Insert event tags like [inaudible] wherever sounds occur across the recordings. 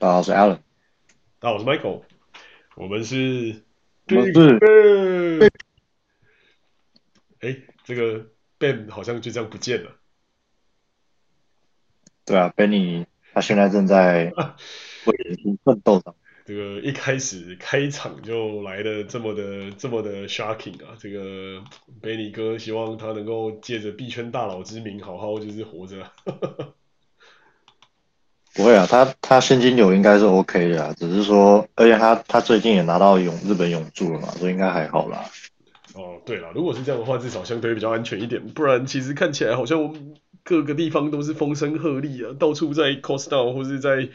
大家好，我是 Alan。大家好，我是 Michael。我们是。我们是。哎，这个 Ben 好像就这样不见了。对啊，Benny 他现在正在 [laughs] 为人生奋斗着。这个一开始开场就来的这么的这么的 shocking 啊！这个 Benny 哥希望他能够借着币圈大佬之名，好好就是活着。不会啊，他他现金流应该是 OK 的啊，只是说，而且他他最近也拿到永日本永住了嘛，所以应该还好啦。哦，对了，如果是这样的话，至少相对比较安全一点，不然其实看起来好像我们各个地方都是风声鹤唳啊，到处在 cost down 或是在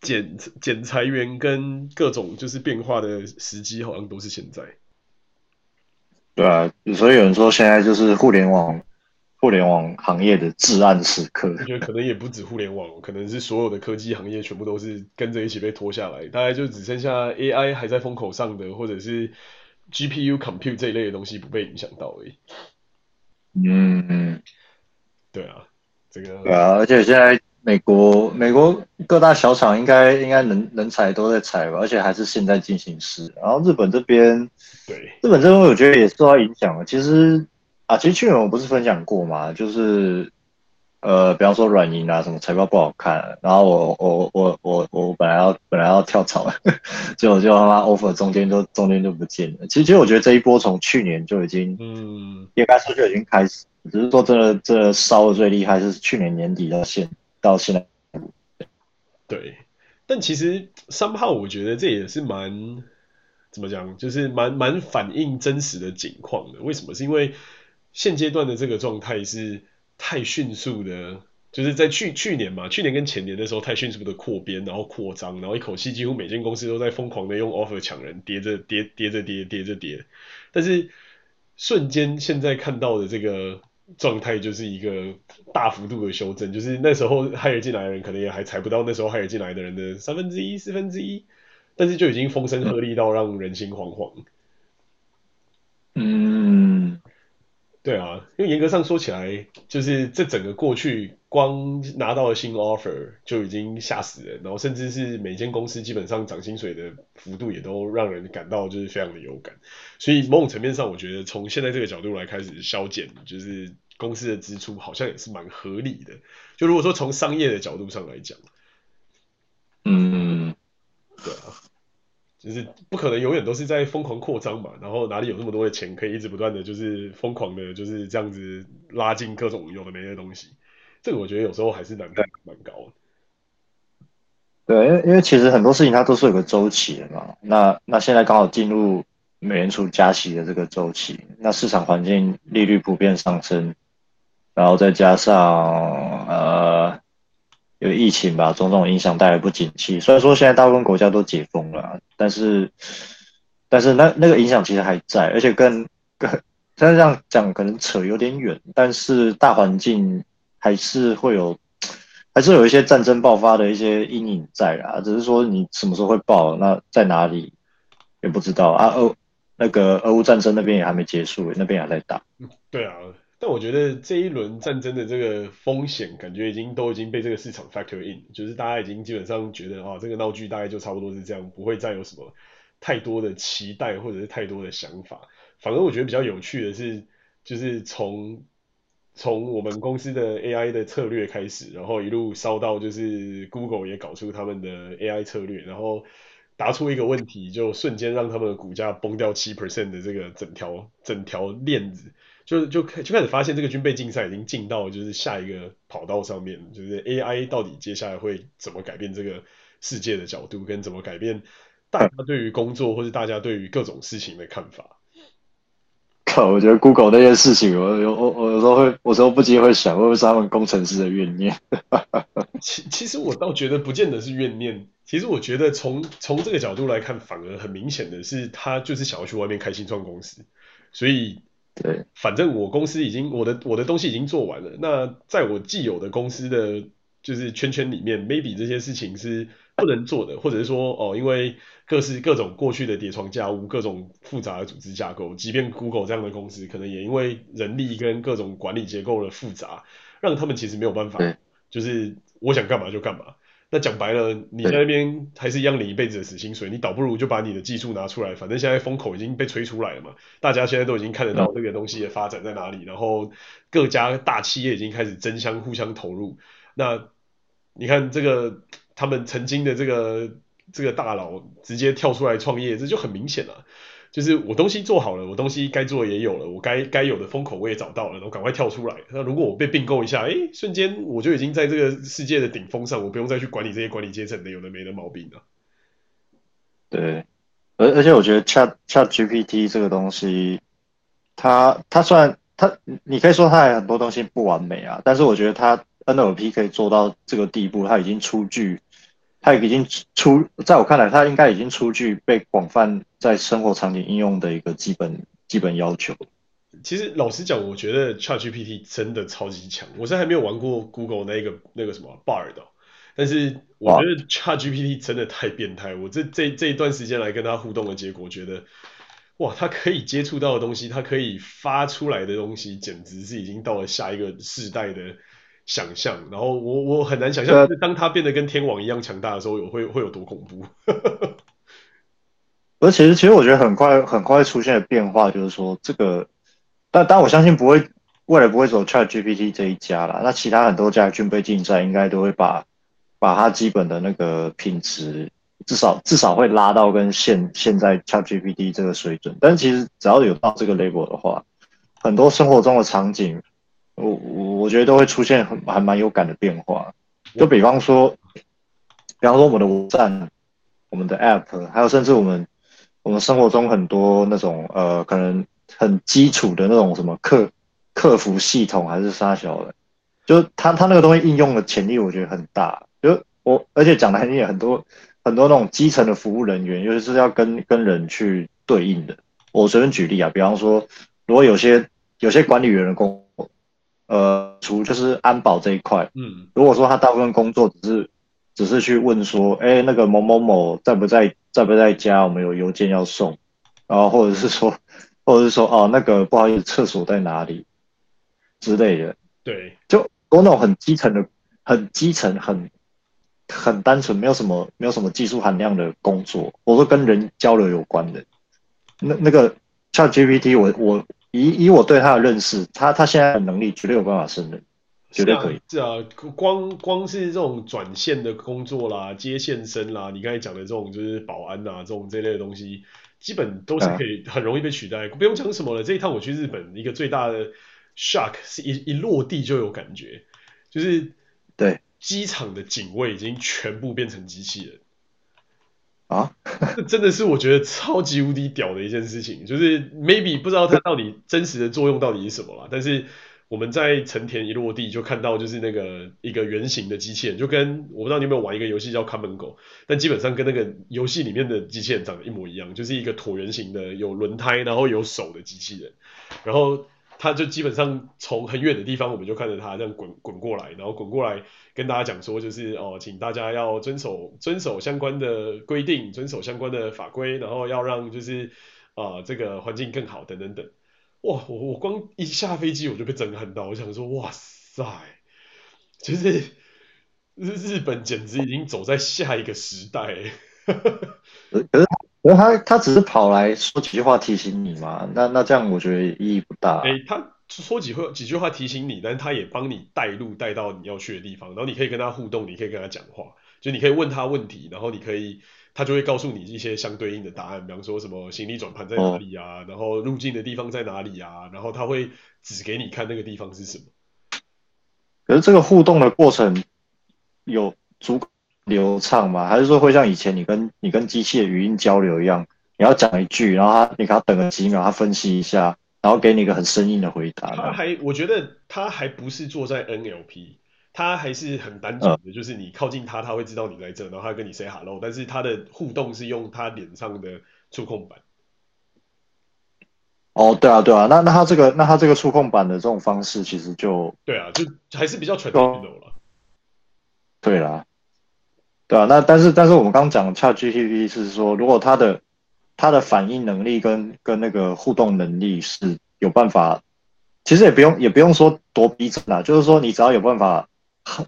减减裁员跟各种就是变化的时机，好像都是现在。对啊，所以有人说现在就是互联网。互联网行业的至暗时刻，我觉得可能也不止互联网，可能是所有的科技行业全部都是跟着一起被拖下来，大概就只剩下 AI 还在风口上的，或者是 GPU compute 这一类的东西不被影响到而已。嗯嗯，对啊，这个对啊，而且现在美国美国各大小厂应该应该能人才都在裁吧，而且还是现在进行时。然后日本这边，对，日本这边我觉得也受到影响了，其实。啊，其实去年我不是分享过嘛，就是呃，比方说软银啊，什么财报不好看，然后我我我我我本来要本来要跳槽，[laughs] 结果就他妈 offer 中间都中间就不见了。其实其实我觉得这一波从去年就已经，嗯，应该说就已经开始，只是说这个这个烧的最厉害是去年年底到现到现在。对，但其实 somehow 我觉得这也是蛮怎么讲，就是蛮蛮反映真实的景况的。为什么？是因为现阶段的这个状态是太迅速的，就是在去去年嘛，去年跟前年的时候太迅速的扩编，然后扩张，然后一口气几乎每间公司都在疯狂的用 offer 抢人，叠着叠叠着叠叠着叠，但是瞬间现在看到的这个状态就是一个大幅度的修正，就是那时候 hire 进来的人可能也还踩不到那时候 hire 进来的人的三分之一、四分之一，但是就已经风声鹤唳到让人心惶惶。嗯。对啊，因为严格上说起来，就是这整个过去，光拿到了新 offer 就已经吓死人，然后甚至是每间公司基本上涨薪水的幅度也都让人感到就是非常的有感，所以某种层面上，我觉得从现在这个角度来开始削减，就是公司的支出好像也是蛮合理的。就如果说从商业的角度上来讲，嗯，对啊。就是不可能永远都是在疯狂扩张嘛，然后哪里有那么多的钱可以一直不断的就是疯狂的，就是这样子拉进各种有的没的东西，这个我觉得有时候还是难度蛮高的。对，因为因为其实很多事情它都是有个周期的嘛，那那现在刚好进入美联储加息的这个周期，那市场环境利率普遍上升，然后再加上呃。有疫情吧，种种影响带来不景气。虽然说现在大部分国家都解封了，但是，但是那那个影响其实还在，而且跟跟，虽然这样讲可能扯有点远，但是大环境还是会有，还是有一些战争爆发的一些阴影在啊。只是说你什么时候会爆，那在哪里也不知道啊。俄那个俄乌战争那边也还没结束，那边还在打。对啊。但我觉得这一轮战争的这个风险，感觉已经都已经被这个市场 factor in，就是大家已经基本上觉得啊，这个闹剧大概就差不多是这样，不会再有什么太多的期待或者是太多的想法。反而我觉得比较有趣的是，就是从从我们公司的 AI 的策略开始，然后一路烧到就是 Google 也搞出他们的 AI 策略，然后答出一个问题，就瞬间让他们的股价崩掉七 percent 的这个整条整条链子。就就开就开始发现这个军备竞赛已经进到就是下一个跑道上面，就是 AI 到底接下来会怎么改变这个世界的角度，跟怎么改变大家对于工作或者大家对于各种事情的看法。靠，我觉得 Google 那件事情，我有我我有时候会，我有时候不禁会想，会不会是他们工程师的怨念？[laughs] 其其实我倒觉得不见得是怨念，其实我觉得从从这个角度来看，反而很明显的是他就是想要去外面开新创公司，所以。对，反正我公司已经我的我的东西已经做完了。那在我既有的公司的就是圈圈里面，maybe 这些事情是不能做的，或者是说哦，因为各式各种过去的叠床架屋，各种复杂的组织架构，即便 Google 这样的公司，可能也因为人力跟各种管理结构的复杂，让他们其实没有办法，就是我想干嘛就干嘛。那讲白了，你在那边还是一样领一辈子的死薪水，你倒不如就把你的技术拿出来，反正现在风口已经被吹出来了嘛，大家现在都已经看得到这个东西的发展在哪里，然后各家大企业已经开始争相互相投入。那你看这个他们曾经的这个这个大佬直接跳出来创业，这就很明显了。就是我东西做好了，我东西该做也有了，我该该有的风口我也找到了，我赶快跳出来。那如果我被并购一下，哎，瞬间我就已经在这个世界的顶峰上，我不用再去管理这些管理阶层的有的没的毛病了。对，而而且我觉得 Chat Chat GPT 这个东西，它它虽然它你可以说它有很多东西不完美啊，但是我觉得它 NLP 可以做到这个地步，它已经出具。它已经出，在我看来，它应该已经出具被广泛在生活场景应用的一个基本基本要求。其实老实讲，我觉得 ChatGPT 真的超级强。我是还没有玩过 Google 那个那个什么 Bard 的，但是我觉得 ChatGPT 真的太变态。我这这这一段时间来跟他互动的结果，觉得哇，他可以接触到的东西，他可以发出来的东西，简直是已经到了下一个世代的。想象，然后我我很难想象，当他变得跟天王一样强大的时候，有会会有多恐怖。[laughs] 而其实其实我觉得很快很快出现的变化就是说，这个，但但我相信不会未来不会走 ChatGPT 这一家啦，那其他很多家军备竞赛应该都会把把它基本的那个品质至少至少会拉到跟现现在 ChatGPT 这个水准。但其实只要有到这个 level 的话，很多生活中的场景。我我我觉得都会出现很还蛮有感的变化，就比方说，比方说我们的网站、我们的 App，还有甚至我们我们生活中很多那种呃可能很基础的那种什么客客服系统还是啥小的，就它它那个东西应用的潜力我觉得很大。就我而且讲的很也很多很多那种基层的服务人员，尤其是要跟跟人去对应的。我随便举例啊，比方说，如果有些有些管理员的工。呃，除就是安保这一块，嗯，如果说他大部分工作只是只是去问说，哎，那个某某某在不在，在不在家，我们有邮件要送，然后或者是说，或者是说，哦，那个不好意思，厕所在哪里之类的，对，就多那种很基层的、很基层、很很单纯，没有什么没有什么技术含量的工作，我说跟人交流有关的，那那个 ChatGPT，我我。以以我对他的认识，他他现在的能力绝对有办法胜任，绝对可以。是啊，是啊，光光是这种转线的工作啦，接线生啦，你刚才讲的这种就是保安呐，这种这类的东西，基本都是可以很容易被取代。啊、不用讲什么了，这一趟我去日本，一个最大的 shock 是一一落地就有感觉，就是对机场的警卫已经全部变成机器人。啊，[laughs] 真的是我觉得超级无敌屌的一件事情，就是 maybe 不知道它到底真实的作用到底是什么啦，但是我们在成田一落地就看到就是那个一个圆形的机器人，就跟我不知道你有没有玩一个游戏叫 Come and Go，但基本上跟那个游戏里面的机器人长得一模一样，就是一个椭圆形的有轮胎然后有手的机器人，然后。他就基本上从很远的地方，我们就看着他这样滚滚过来，然后滚过来跟大家讲说，就是哦，请大家要遵守遵守相关的规定，遵守相关的法规，然后要让就是啊、呃、这个环境更好等等等。哇，我我光一下飞机我就被震撼到，我想说哇塞，就是日日本简直已经走在下一个时代。[laughs] 可是。然后他他只是跑来说几句话提醒你嘛，那那这样我觉得意义不大。哎，他说几句几句话提醒你，但是他也帮你带路带到你要去的地方，然后你可以跟他互动，你可以跟他讲话，就你可以问他问题，然后你可以他就会告诉你一些相对应的答案，比方说什么行李转盘在哪里啊，哦、然后入境的地方在哪里啊，然后他会指给你看那个地方是什么。可是这个互动的过程有足够流畅吗？还是说会像以前你跟你跟机器的语音交流一样，你要讲一句，然后他你给他等个几秒，他分析一下，然后给你一个很生硬的回答。他还我觉得他还不是做在 NLP，他还是很单纯的，嗯、就是你靠近他，他会知道你在这，然后他跟你 say hello，但是他的互动是用他脸上的触控板。哦，对啊，对啊，那那他这个那他这个触控板的这种方式，其实就对啊，就还是比较 traditional 了。对啦。对啊，那但是但是我们刚刚讲 ChatGPT 是说，如果它的它的反应能力跟跟那个互动能力是有办法，其实也不用也不用说多逼真啊，就是说你只要有办法很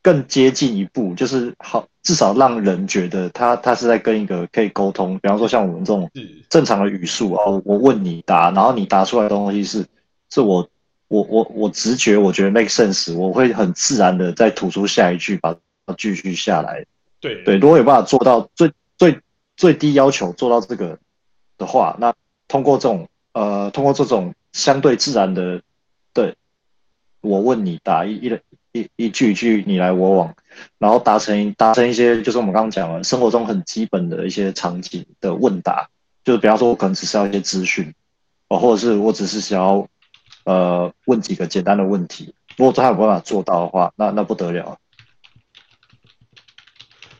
更接近一步，就是好，至少让人觉得他他是在跟一个可以沟通，比方说像我们这种正常的语速哦，我问你答，然后你答出来的东西是是我我我我直觉我觉得 make sense，我会很自然的再吐出下一句，把它继续下来。对对，如果有办法做到最最最低要求做到这个的话，那通过这种呃通过这种相对自然的对，我问你答一一一一句一句你来我往，然后达成达成一些就是我们刚刚讲的生活中很基本的一些场景的问答，就是比方说我可能只是要一些资讯，哦，或者是我只是想要呃问几个简单的问题，如果他有办法做到的话，那那不得了。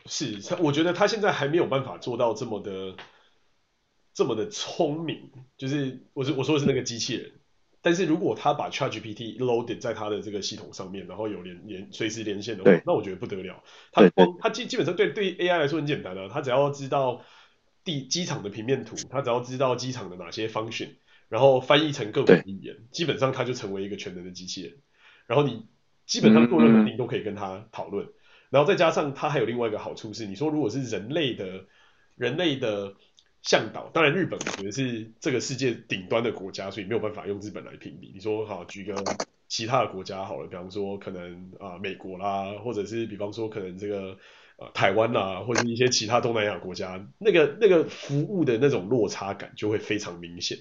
是他，我觉得他现在还没有办法做到这么的这么的聪明，就是我是我说的是那个机器人。但是如果他把 ChatGPT loaded 在他的这个系统上面，然后有连连随时连线的话，那我觉得不得了。他光他基基本上对对 AI 来说很简单啊，他只要知道地机场的平面图，他只要知道机场的哪些 function，然后翻译成各种语言，基本上他就成为一个全能的机器人。然后你基本上做任何事情都可以跟他讨论，然后再加上它还有另外一个好处是，你说如果是人类的人类的。向导，当然日本我觉得是这个世界顶端的国家，所以没有办法用日本来评比。你说好，举个其他的国家好了，比方说可能啊、美国啦，或者是比方说可能这个呃台湾啦，或者一些其他东南亚国家，那个那个服务的那种落差感就会非常明显。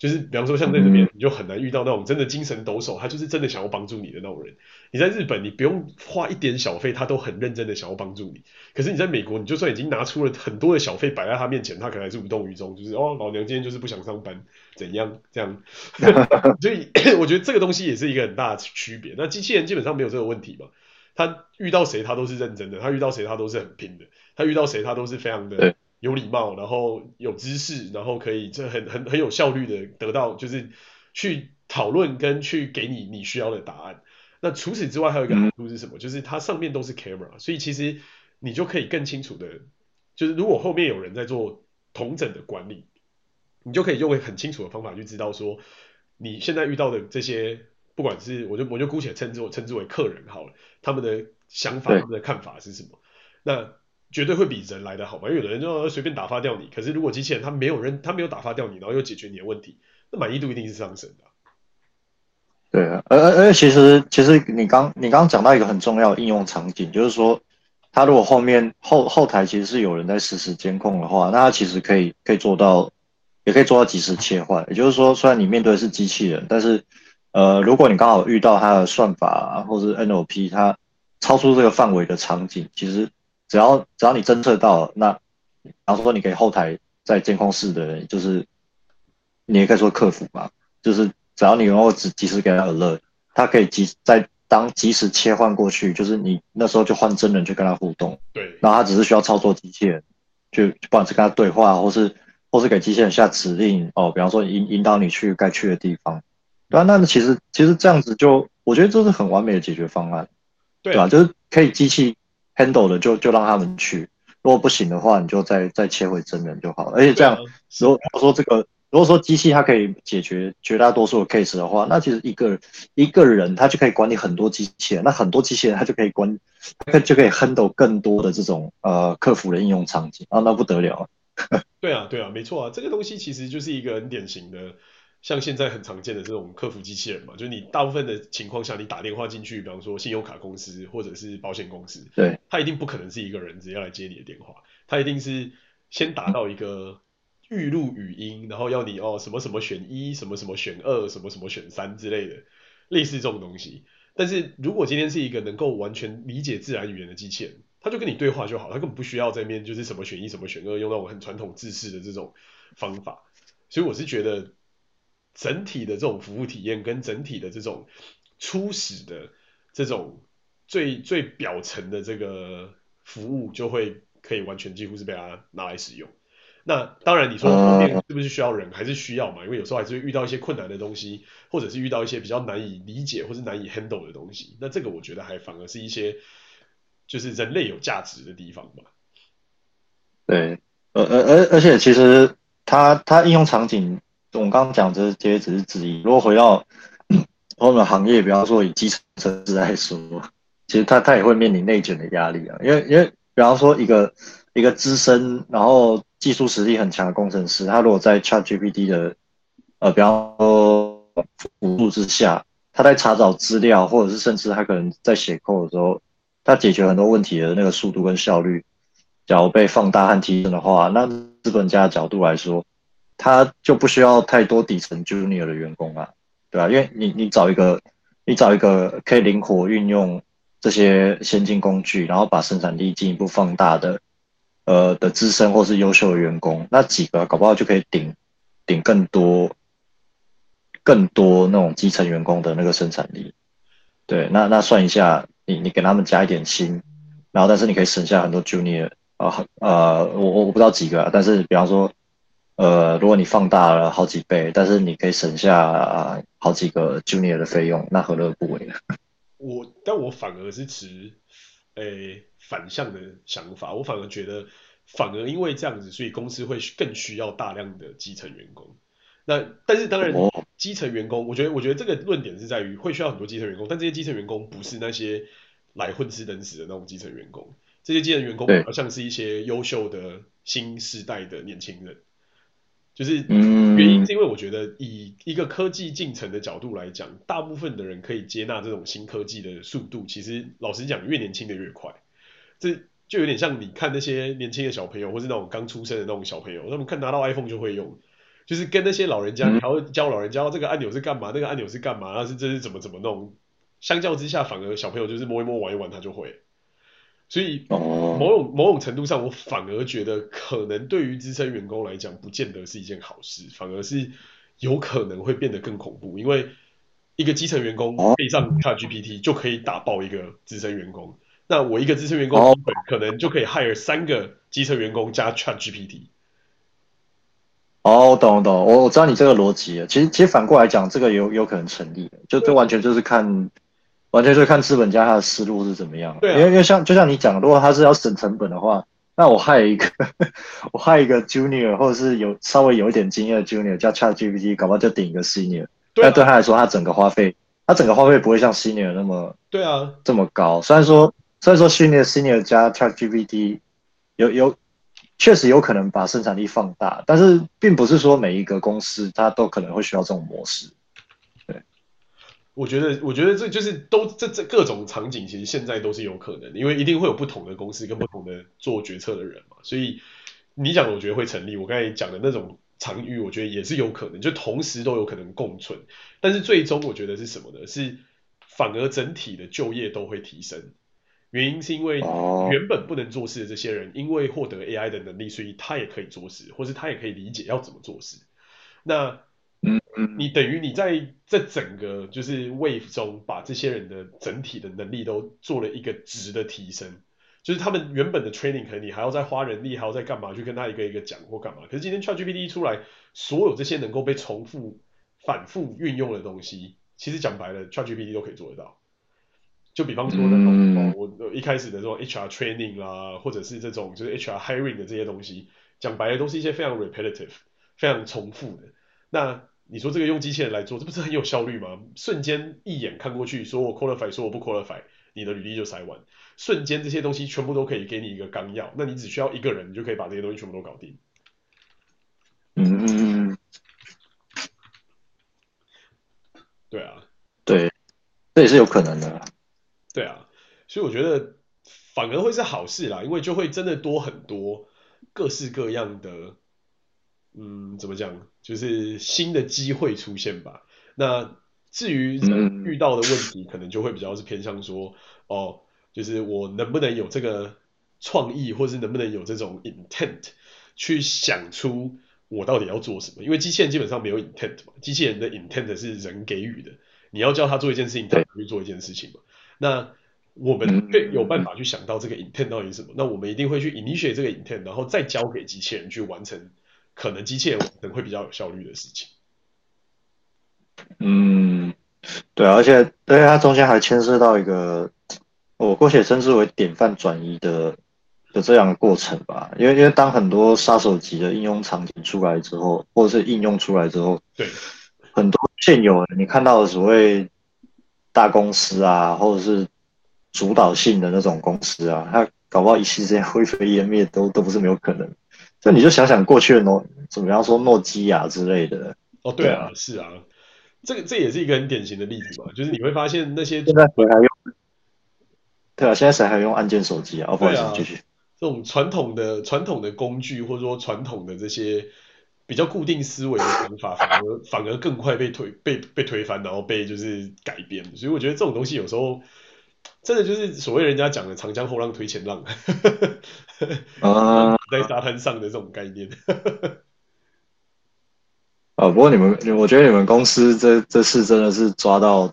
就是比方说像在那边，你就很难遇到那种真的精神抖擞，他就是真的想要帮助你的那种人。你在日本，你不用花一点小费，他都很认真的想要帮助你。可是你在美国，你就算已经拿出了很多的小费摆在他面前，他可能还是无动于衷，就是哦，老娘今天就是不想上班，怎样这样。[laughs] 所以 [coughs] 我觉得这个东西也是一个很大的区别。那机器人基本上没有这个问题嘛，他遇到谁他都是认真的，他遇到谁他都是很拼的，他遇到谁他都是非常的。有礼貌，然后有知识，然后可以这很很很有效率的得到，就是去讨论跟去给你你需要的答案。那除此之外，还有一个好处是什么？就是它上面都是 camera，所以其实你就可以更清楚的，就是如果后面有人在做同整的管理，你就可以用很清楚的方法去知道说，你现在遇到的这些，不管是我就我就姑且称之我称之为客人好了，他们的想法、他们的看法是什么？那。绝对会比人来的好嘛，因为有的人就随便打发掉你，可是如果机器人他没有人，他没有打发掉你，然后又解决你的问题，那满意度一定是上升的。对啊，而而而其实其实你刚你刚刚讲到一个很重要的应用场景，就是说，他如果后面后后台其实是有人在实时监控的话，那他其实可以可以做到，也可以做到即时切换。也就是说，虽然你面对的是机器人，但是呃，如果你刚好遇到它的算法啊或者 NLP 它超出这个范围的场景，其实。只要只要你侦测到，那比方说你可以后台在监控室的人，就是你也可以说客服嘛，就是只要你能够及及时给他 alert，他可以及在当及时切换过去，就是你那时候就换真人去跟他互动，对，然后他只是需要操作机器人，就不管是跟他对话，或是或是给机器人下指令哦，比方说引引导你去该去的地方，对啊，那其实其实这样子就我觉得这是很完美的解决方案，对吧？就是可以机器。Handle 的就就让他们去，如果不行的话，你就再再切回真人就好了。而且这样，如果说这个，如果说机器它可以解决绝大多数的 case 的话，那其实一个一个人他就可以管理很多机器人，那很多机器人他就可以管，他就可以 handle 更多的这种呃客服的应用场景啊，那不得了。[laughs] 对啊，对啊，没错啊，这个东西其实就是一个很典型的。像现在很常见的这种客服机器人嘛，就是你大部分的情况下，你打电话进去，比方说信用卡公司或者是保险公司，对，他一定不可能是一个人直接来接你的电话，他一定是先打到一个预录语音，然后要你哦什么什么选一，什么什么选二，什么什么选三之类的，类似这种东西。但是如果今天是一个能够完全理解自然语言的机器人，他就跟你对话就好，他根本不需要在面就是什么选一，什么选二，用那种很传统制式的这种方法。所以我是觉得。整体的这种服务体验跟整体的这种初始的这种最最表层的这个服务，就会可以完全几乎是被它拿来使用。那当然你说后面是不是需要人，还是需要嘛？因为有时候还是会遇到一些困难的东西，或者是遇到一些比较难以理解或是难以 handle 的东西。那这个我觉得还反而是一些就是人类有价值的地方吧。对，而而而而且其实它它应用场景。我刚刚讲这些只是之一。如果回到我们行业，比方说以基层城市来说，其实他他也会面临内卷的压力啊，因为因为比方说一个一个资深然后技术实力很强的工程师，他如果在 ChatGPT 的呃比方说辅助之下，他在查找资料或者是甚至他可能在写 code 的时候，他解决很多问题的那个速度跟效率，假如被放大和提升的话，那资本家的角度来说，他就不需要太多底层 junior 的员工啊，对吧？因为你你找一个你找一个可以灵活运用。这些先进工具，然后把生产力进一步放大的，呃的资深或是优秀的员工，那几个搞不好就可以顶顶更多更多那种基层员工的那个生产力。对，那那算一下，你你给他们加一点薪，然后但是你可以省下很多 junior 啊呃，我我不知道几个，但是比方说，呃，如果你放大了好几倍，但是你可以省下好几个 junior 的费用，那何乐不为呢？[laughs] 我，但我反而是持，诶、欸、反向的想法。我反而觉得，反而因为这样子，所以公司会更需要大量的基层员工。那但是当然，基层员工，我觉得我觉得这个论点是在于会需要很多基层员工，但这些基层员工不是那些来混吃等死的那种基层员工。这些基层员工比较像是一些优秀的新时代的年轻人。就是原因是因为我觉得以一个科技进程的角度来讲，大部分的人可以接纳这种新科技的速度，其实老实讲，越年轻的越快。这就有点像你看那些年轻的小朋友，或是那种刚出生的那种小朋友，他们看拿到 iPhone 就会用，就是跟那些老人家，你还会教老人家这个按钮是干嘛，那个按钮是干嘛，那是这是怎么怎么弄。相较之下，反而小朋友就是摸一摸、玩一玩，他就会。所以某种某种程度上，我反而觉得可能对于资深员工来讲，不见得是一件好事，反而是有可能会变得更恐怖。因为一个基层员工配上 ChatGPT 就可以打爆一个资深员工，那我一个资深员工可能就可以 hire 三个基层员工加 ChatGPT。哦，我懂我懂，我我知道你这个逻辑。其实其实反过来讲，这个有有可能成立，就这完全就是看。完全就是看资本家他的思路是怎么样，对、啊，因为因为像就像你讲，如果他是要省成本的话，那我害一个 [laughs] 我害一个 junior 或者是有稍微有一点经验的 junior 加 ChatGPT，搞不好就顶一个 senior，对、啊，但对他来说，他整个花费，他整个花费不会像 senior 那么对啊。这么高。虽然说虽然说 senior senior 加 ChatGPT 有有确实有可能把生产力放大，但是并不是说每一个公司它都可能会需要这种模式。我觉得，我觉得这就是都这这各种场景，其实现在都是有可能的，因为一定会有不同的公司跟不同的做决策的人嘛。所以你讲的，我觉得会成立。我刚才讲的那种场域，我觉得也是有可能，就同时都有可能共存。但是最终，我觉得是什么呢？是反而整体的就业都会提升。原因是因为原本不能做事的这些人，因为获得 AI 的能力，所以他也可以做事，或是他也可以理解要怎么做事。那你等于你在这整个就是 wave 中，把这些人的整体的能力都做了一个值的提升，就是他们原本的 training 可能你还要再花人力，还要再干嘛去跟他一个一个讲或干嘛。可是今天 ChatGPT 一出来，所有这些能够被重复、反复运用的东西，其实讲白了，ChatGPT 都可以做得到。就比方说那种我一开始的这种 HR training 啦，或者是这种就是 HR hiring 的这些东西，讲白了都是一些非常 repetitive、非常重复的。那你说这个用机器人来做，这不是很有效率吗？瞬间一眼看过去，说我 qualify，说我不 qualify，你的履历就筛完，瞬间这些东西全部都可以给你一个纲要，那你只需要一个人，你就可以把这些东西全部都搞定。嗯嗯嗯。对啊，对，这也是有可能的。对啊，所以我觉得反而会是好事啦，因为就会真的多很多各式各样的。嗯，怎么讲？就是新的机会出现吧。那至于人遇到的问题，可能就会比较是偏向说，哦，就是我能不能有这个创意，或是能不能有这种 intent 去想出我到底要做什么？因为机器人基本上没有 intent 嘛，机器人的 intent 是人给予的，你要叫他做一件事情，他去做一件事情嘛。那我们对有办法去想到这个 intent 到底是什么？那我们一定会去 initiate 这个 intent，然后再交给机器人去完成。可能机器人会比较有效率的事情。嗯，对啊，而且对它中间还牵涉到一个，我姑且称之为典范转移的的这样的过程吧。因为因为当很多杀手级的应用场景出来之后，或者是应用出来之后，对，很多现有的你看到的所谓大公司啊，或者是主导性的那种公司啊，它搞不好一夕之间灰飞烟灭都都不是没有可能。就你就想想过去的诺，怎么样说诺基亚之类的。哦，对啊，是啊，这个这也是一个很典型的例子嘛，就是你会发现那些现在谁还用？对啊，现在谁还用按键手机啊？哦，不好意思，继续。这种传统的传统的工具，或者说传统的这些比较固定思维的想法，反而反而更快被推被被推翻，然后被就是改变。所以我觉得这种东西有时候真的就是所谓人家讲的“长江后浪推前浪”，[laughs] [laughs] 啊，在沙滩上的这种概念。啊，不过你们，我觉得你们公司这这次真的是抓到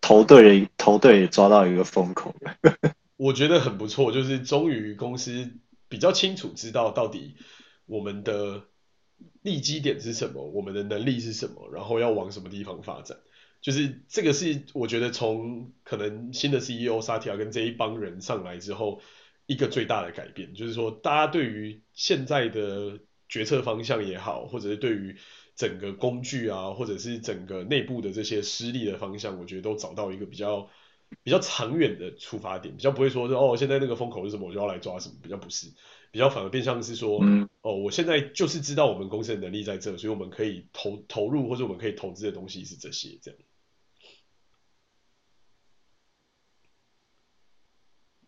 投对投对，抓到一个风口。[laughs] 我觉得很不错，就是终于公司比较清楚知道到底我们的利基点是什么，我们的能力是什么，然后要往什么地方发展。就是这个是我觉得从可能新的 CEO 萨提亚跟这一帮人上来之后，一个最大的改变，就是说大家对于现在的决策方向也好，或者是对于整个工具啊，或者是整个内部的这些失利的方向，我觉得都找到一个比较。比较长远的出发点，比较不会说是哦，现在那个风口是什么，我就要来抓什么，比较不是，比较反而变相是说，嗯、哦，我现在就是知道我们公司的能力在这，所以我们可以投投入或者我们可以投资的东西是这些这样。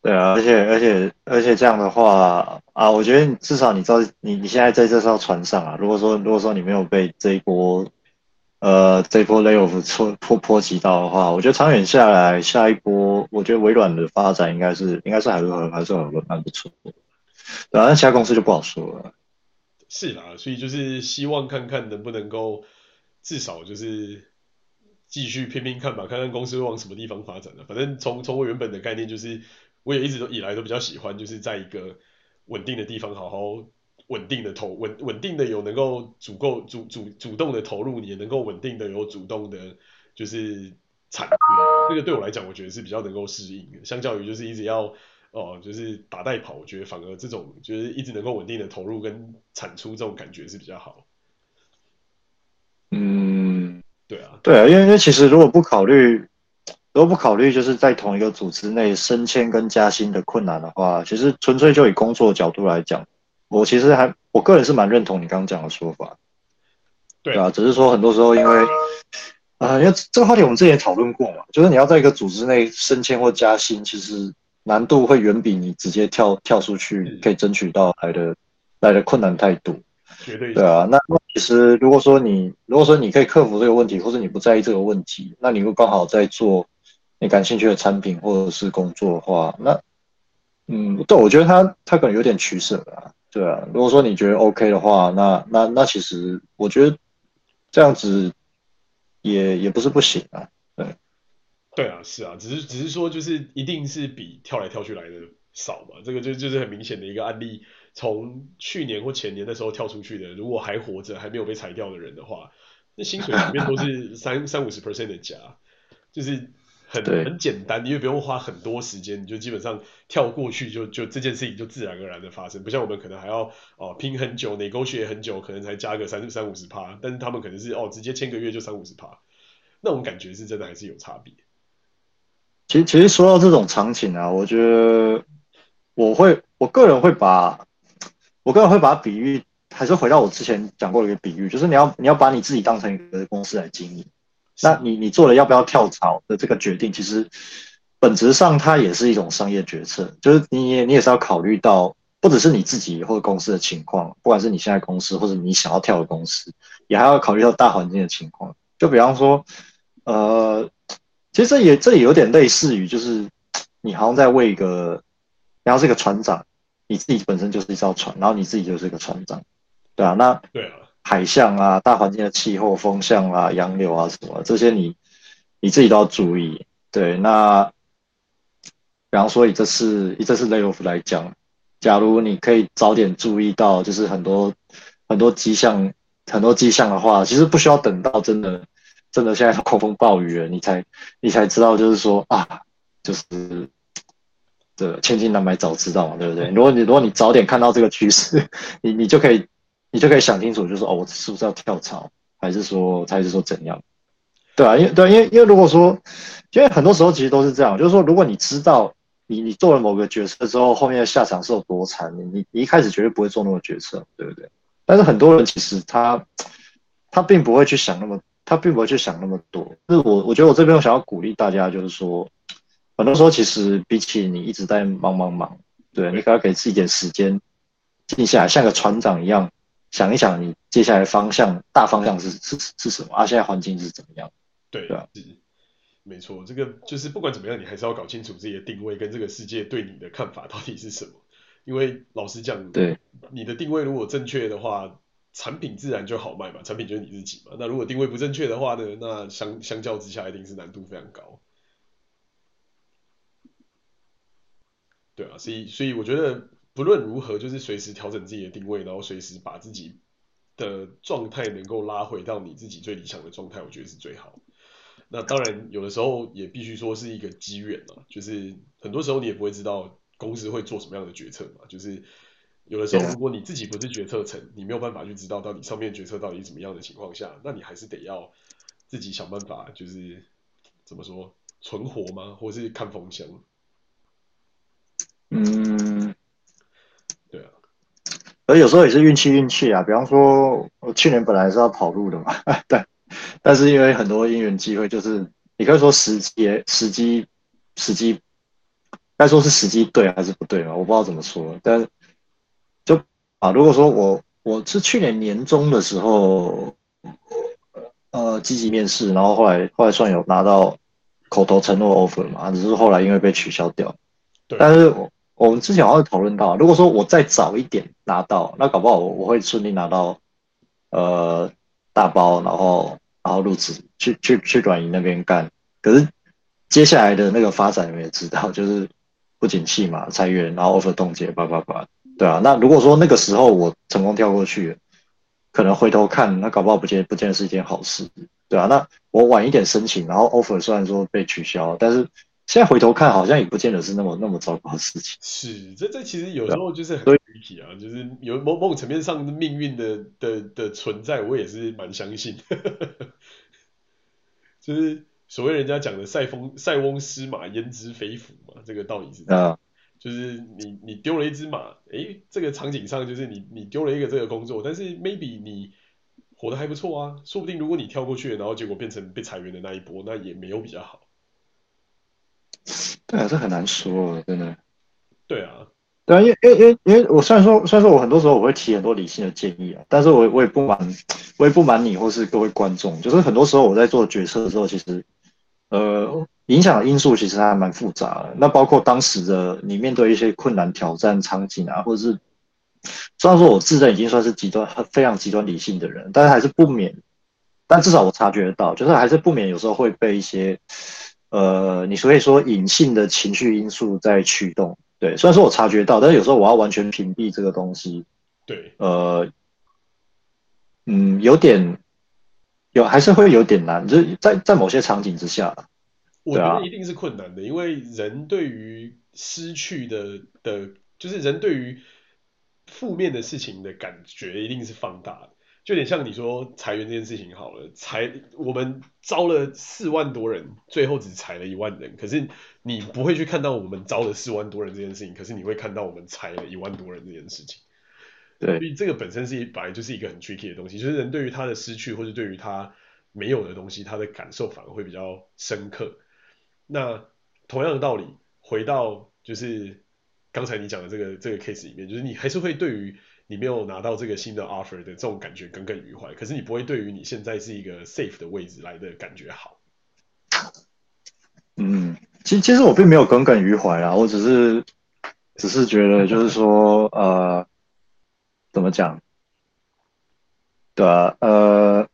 对啊，而且而且而且这样的话啊，我觉得至少你知道你你现在在这艘船上啊，如果说如果说你没有被这一波。呃，这一波 layoff 波波波及到的话，我觉得长远下来，下一波我觉得微软的发展应该是应该是还是很还是很蛮不错的，对啊，那其他公司就不好说了。是啦，所以就是希望看看能不能够至少就是继续拼拼看吧，看看公司会往什么地方发展了。反正从从我原本的概念就是，我也一直都以来都比较喜欢，就是在一个稳定的地方好好。稳定的投稳稳定的有能够足够主主主动的投入，你也能够稳定的有主动的，就是产出。这个对我来讲，我觉得是比较能够适应的。相较于就是一直要哦、呃，就是打带跑，我觉得反而这种就是一直能够稳定的投入跟产出这种感觉是比较好。嗯，对啊，对啊，因为因为其实如果不考虑，如果不考虑就是在同一个组织内升迁跟加薪的困难的话，其实纯粹就以工作角度来讲。我其实还，我个人是蛮认同你刚刚讲的说法，对。啊，只是说很多时候因为，啊、呃，因为这个话题我们之前也讨论过嘛，就是你要在一个组织内升迁或加薪，其实难度会远比你直接跳跳出去可以争取到来的来的困难太多，绝对，对啊，那其实如果说你如果说你可以克服这个问题，或者你不在意这个问题，那你又刚好在做你感兴趣的产品或者是工作的话，那，嗯，对，我觉得他他可能有点取舍啊。对啊，如果说你觉得 OK 的话，那那那其实我觉得这样子也也不是不行啊。对，对啊，是啊，只是只是说就是一定是比跳来跳去来的少嘛，这个就就是很明显的一个案例。从去年或前年的时候跳出去的，如果还活着还没有被裁掉的人的话，那薪水里面都是三三五十 percent 的加，就是。很很简单，你也不用花很多时间，你就基本上跳过去就，就就这件事情就自然而然的发生，不像我们可能还要哦拼很久，negotiate 很久，可能才加个三三五十趴，但是他们可能是哦直接签个月就三五十趴，那种感觉是真的还是有差别。其实其实说到这种场景啊，我觉得我会我个人会把我个人会把比喻，还是回到我之前讲过的一个比喻，就是你要你要把你自己当成一个公司来经营。那你你做了要不要跳槽的这个决定，其实本质上它也是一种商业决策，就是你也你也是要考虑到不只是你自己或者公司的情况，不管是你现在公司或者你想要跳的公司，也还要考虑到大环境的情况。就比方说，呃，其实这也这也有点类似于，就是你好像在为一个，然后是一个船长，你自己本身就是一艘船，然后你自己就是一个船长，对啊，那对啊。海象啊，大环境的气候、风向啊、洋流啊什么这些你，你自己都要注意。对，那比方说以这次以这次 layoff 来讲，假如你可以早点注意到，就是很多很多迹象、很多迹象的话，其实不需要等到真的真的现在狂风暴雨了，你才你才知道，就是说啊，就是这千金难买早知道嘛，对不对？如果你如果你早点看到这个趋势，[laughs] 你你就可以。你就可以想清楚，就是哦，我是不是要跳槽，还是说，还是说怎样？对啊，因为对，因为因为如果说，因为很多时候其实都是这样，就是说，如果你知道你你做了某个决策之后，后面的下场是有多惨，你你一开始绝对不会做那个决策，对不对？但是很多人其实他他并不会去想那么，他并不会去想那么多。就是我我觉得我这边我想要鼓励大家，就是说，很多时候其实比起你一直在忙忙忙，对，你可要给自己点时间，静下来，像个船长一样。想一想，你接下来方向大方向是是是什么？啊，现在环境是怎么样？对，对啊，是，没错，这个就是不管怎么样，你还是要搞清楚自己的定位跟这个世界对你的看法到底是什么。因为老实讲，对，你的定位如果正确的话，产品自然就好卖嘛，产品就是你自己嘛。那如果定位不正确的话呢，那相相较之下一定是难度非常高。对啊，所以所以我觉得。不论如何，就是随时调整自己的定位，然后随时把自己的状态能够拉回到你自己最理想的状态，我觉得是最好。那当然，有的时候也必须说是一个机缘嘛，就是很多时候你也不会知道公司会做什么样的决策嘛。就是有的时候，如果你自己不是决策层，你没有办法去知道到底上面决策到底是怎么样的情况下，那你还是得要自己想办法，就是怎么说存活吗？或是看风向？嗯。而有时候也是运气运气啊，比方说，我去年本来是要跑路的嘛，[laughs] 对，但是因为很多因缘机会，就是你可以说时机时机时机，该说是时机对还是不对嘛，我不知道怎么说，但就啊，如果说我我是去年年中的时候，呃，积极面试，然后后来后来算有拿到口头承诺 offer 嘛，只是后来因为被取消掉，对，但是我。我们之前好像讨论到，如果说我再早一点拿到，那搞不好我我会顺利拿到，呃，大包，然后然后入职去去去软银那边干。可是接下来的那个发展你们也知道，[laughs] 就是不景气嘛，裁员，然后 offer 冻结，叭叭叭，对啊。那如果说那个时候我成功跳过去，可能回头看，那搞不好不见不见得是一件好事，对啊。那我晚一点申请，然后 offer 虽然说被取消，但是。现在回头看，好像也不见得是那么那么糟糕的事情。是，这这其实有时候就是很具体啊，就是有某某种层面上的命运的的的存在，我也是蛮相信。[laughs] 就是所谓人家讲的塞翁塞翁失马焉知非福嘛，这个道理是这样。啊。就是你你丢了一只马，诶，这个场景上就是你你丢了一个这个工作，但是 maybe 你活得还不错啊，说不定如果你跳过去，然后结果变成被裁员的那一波，那也没有比较好。[sniffs] 对啊，这很难说，真的。对啊，对啊，因为因为因为因为我虽然说虽然说我很多时候我会提很多理性的建议啊，但是我我也不瞒我也不瞒你或是各位观众，就是很多时候我在做决策的时候，其实呃影响的因素其实还蛮复杂的。那包括当时的你面对一些困难挑战场景啊，或者是虽然说我自认已经算是极端非常极端理性的人，但是还是不免，但至少我察觉得到，就是还是不免有时候会被一些。呃，你所以说隐性的情绪因素在驱动，对，虽然说我察觉到，但是有时候我要完全屏蔽这个东西，对，呃，嗯，有点有还是会有点难，就是在在某些场景之下，我觉得一定是困难的，因为人对于失去的的，就是人对于负面的事情的感觉一定是放大的。就有点像你说裁员这件事情好了，裁我们招了四万多人，最后只裁了一万人。可是你不会去看到我们招了四万多人这件事情，可是你会看到我们裁了一万多人这件事情。对，所以这个本身是本来就是一个很 tricky 的东西，就是人对于他的失去或者对于他没有的东西，他的感受反而会比较深刻。那同样的道理，回到就是刚才你讲的这个这个 case 里面，就是你还是会对于。你没有拿到这个新的 offer 的这种感觉耿耿于怀，可是你不会对于你现在是一个 safe 的位置来的感觉好。嗯，其其实我并没有耿耿于怀啊，我只是只是觉得 [laughs] 就是说呃，怎么讲？对啊，呃，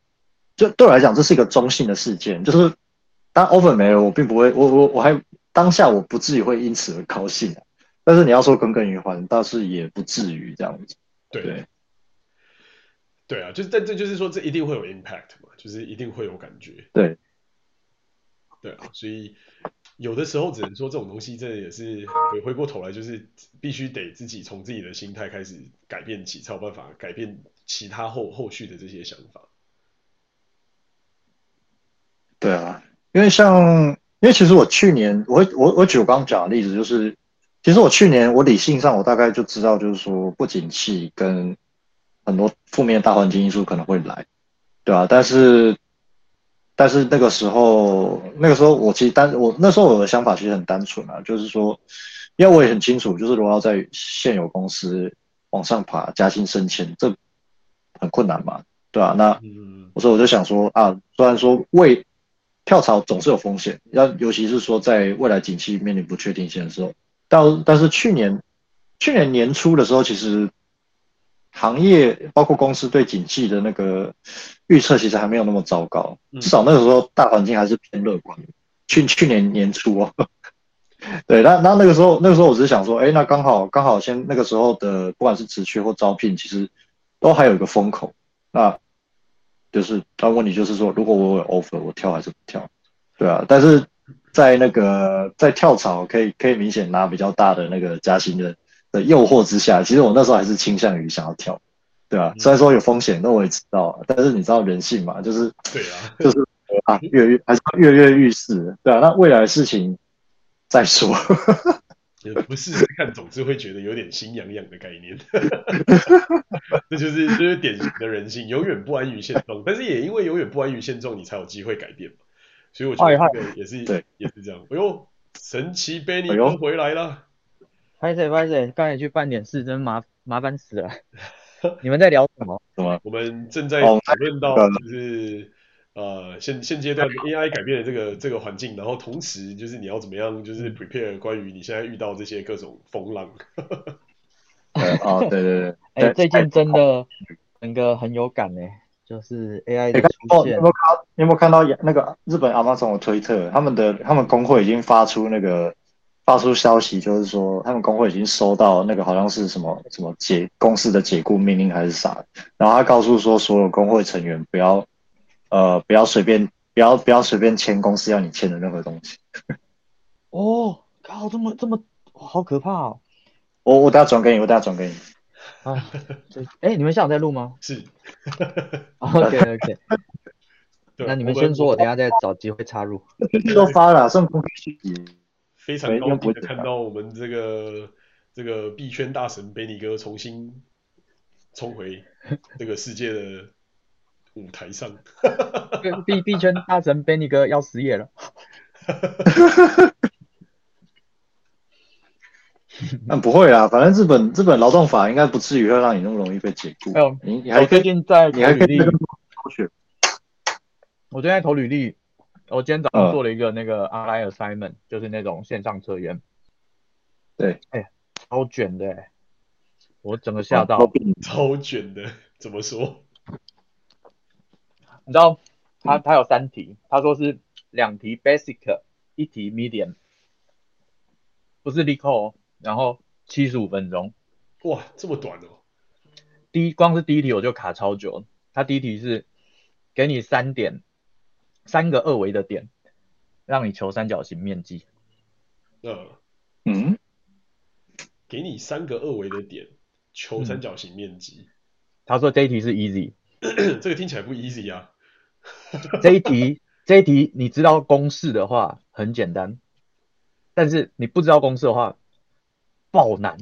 就对我来讲这是一个中性的事件，就是当 offer 没了，我并不会，我我我还当下我不至于会因此而高兴啊，但是你要说耿耿于怀，倒是也不至于这样子。对，对，对啊，就是，但这就是说，这一定会有 impact 嘛，就是一定会有感觉。对，对啊，所以有的时候只能说这种东西，这也是回回过头来，就是必须得自己从自己的心态开始改变起，才有办法改变其他后后续的这些想法。对啊，因为像，因为其实我去年，我我我举我刚刚讲的例子，就是其实我去年我理性上我大概就知道，就是说不景气跟很多负面的大环境因素可能会来，对吧？但是但是那个时候那个时候我其实单我那时候我的想法其实很单纯啊，就是说，因为我也很清楚，就是如果要在现有公司往上爬、加薪升迁，这很困难嘛，对吧？那我说我就想说啊，虽然说为跳槽总是有风险，要尤其是说在未来景气面临不确定性的时候。但但是去年去年年初的时候，其实行业包括公司对景气的那个预测其实还没有那么糟糕，至少那个时候大环境还是偏乐观。去去年年初哦，[laughs] 对，那那那个时候那个时候我只是想说，哎，那刚好刚好先那个时候的不管是职缺或招聘，其实都还有一个风口，那。就是，但问题就是说，如果我有 offer，我跳还是不跳？对啊，但是在那个在跳槽可以可以明显拿比较大的那个加薪的的诱惑之下，其实我那时候还是倾向于想要跳，对啊，虽然说有风险，那我也知道，但是你知道人性嘛，就是对啊，就是啊，跃跃还是跃跃欲试，对啊，那未来的事情再说。[laughs] 也不是看，总是会觉得有点心痒痒的概念，[laughs] 这就是就是典型的人性，永远不安于现状。但是也因为永远不安于现状，你才有机会改变嘛。所以我觉得这个也是对，也是这样。哎呦，神奇贝尼哥回来了！拍谁拍谁，刚才去办点事，真麻麻烦死了。[laughs] 你们在聊什么？什么？我们正在讨论到就是。呃，现现阶段 AI 改变了这个这个环境，然后同时就是你要怎么样，就是 prepare 关于你现在遇到这些各种风浪。对啊，对对对，[laughs] 哎、欸，最近真的整个很有感呢，就是 AI 的出现。有没有看？有没有看到那个日本 Amazon 的推特？他们的他们工会已经发出那个发出消息，就是说他们工会已经收到那个好像是什么什么解公司的解雇命令还是啥，然后他告诉说所有工会成员不要。呃，不要随便，不要不要随便签公司要你签的任何东西。哦，靠，这么这么，好可怕哦！我我等下转给你，我等下转给你。啊，[laughs] 哎、欸，你们下午在录吗？是。[laughs] OK OK。[laughs] 那你们先说，我等下再找机会插入。都发了，送公司非常高兴的看到我们这个这个币圈大神贝尼哥重新冲回这个世界的。舞台上，币币圈大神 Benny 哥要失业了。[laughs] 那不会啦，反正日本日本劳动法应该不至于会让你那么容易被解雇。哎呦，你你还最近在你还可以我最近在投履历，我今天早上做了一个那个 online assignment，就是那种线上测验。对，哎，超卷的，我整个吓到。超卷的，怎么说？你知道，他他有三题，他说是两题 basic，一题 medium，不是 LeetCode，然后七十五分钟。哇，这么短哦！第一，光是第一题我就卡超久。他第一题是给你三点，三个二维的点，让你求三角形面积。呃，嗯，给你三个二维的点，求三角形面积。嗯。他说这一题是 easy。[clears throat] 这个听起来不 easy 啊。[laughs] 这一题，这一题你知道公式的话很简单，但是你不知道公式的话爆难。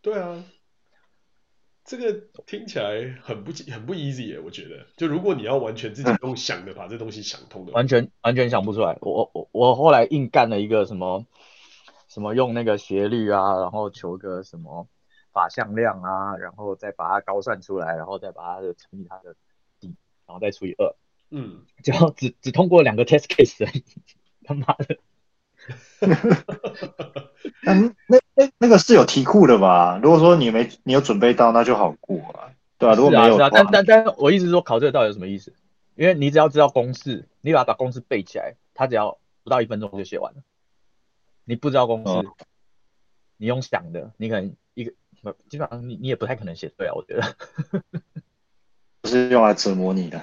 对啊，这个听起来很不很不 easy 耶，我觉得。就如果你要完全自己用想的把这东西想通的，完全完全想不出来。我我我后来硬干了一个什么什么用那个斜率啊，然后求个什么法向量啊，然后再把它高算出来，然后再把它的乘以它的底。然后再除以二，嗯，就只只通过两个 test case [laughs] 他妈的，[laughs] 那那那那个是有题库的吧？如果说你没你有准备到，那就好过啊，对啊，如果没有，但但但我意思是说考这个到底有什么意思？因为你只要知道公式，你把它把公式背起来，它只要不到一分钟就写完了。你不知道公式，哦、你用想的，你可能一个基本上你你也不太可能写对啊，我觉得。不 [laughs] 是用来折磨你的，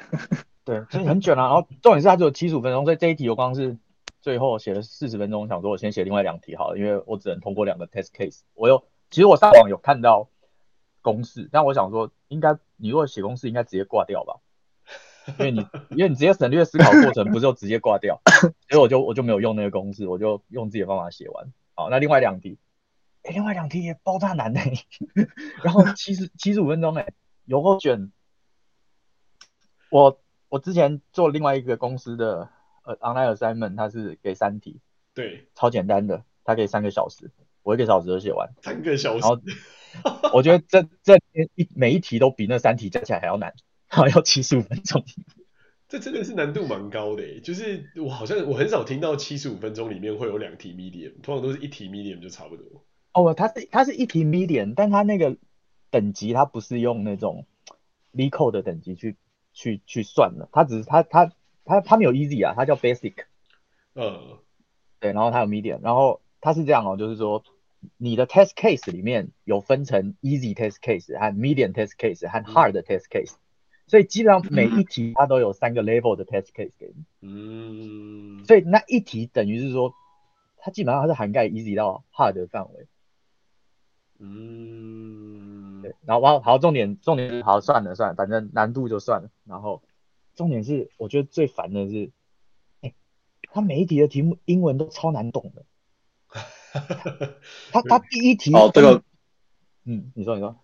对，所以很卷啊。然后重点是它只有七十五分钟，所以这一题我刚刚是最后写了四十分钟，想说我先写另外两题好了，因为我只能通过两个 test case。我有，其实我上网有看到公式，但我想说，应该你如果写公式，应该直接挂掉吧？因为你 [laughs] 因为你直接省略思考过程，不是就直接挂掉，所以我就我就没有用那个公式，我就用自己的方法写完。好，那另外两题，哎、欸，另外两题也爆炸难哎，[laughs] 然后七十七十五分钟哎，有够卷。我我之前做另外一个公司的呃 online assignment，它是给三题，对，超简单的，它可以三个小时，我一个小时就写完。三个小时。然后 [laughs] 我觉得这这一每一题都比那三题加起来还要难，还要七十五分钟。这真的是难度蛮高的，就是我好像我很少听到七十五分钟里面会有两题 medium，通常都是一题 medium 就差不多。哦，它是它是一题 medium，但它那个等级它不是用那种 LeetCode 的等级去去去算的，它只是它它它它没有 easy 啊，他叫 basic。嗯，对，然后他有 medium，然后他是这样哦，就是说你的 test case 里面有分成 easy test case 和 medium test case 和 hard test case。嗯所以基本上每一题它都有三个 level 的 test case 给你。嗯。所以那一题等于是说，它基本上它是涵盖 easy 到 hard 的范围。嗯。对，然后好，好，重点重点，好，算了算了，反正难度就算了。然后重点是，我觉得最烦的是，哎，它每一题的题目英文都超难懂的。[laughs] 他他第一题。哦，这个。嗯，你说你说。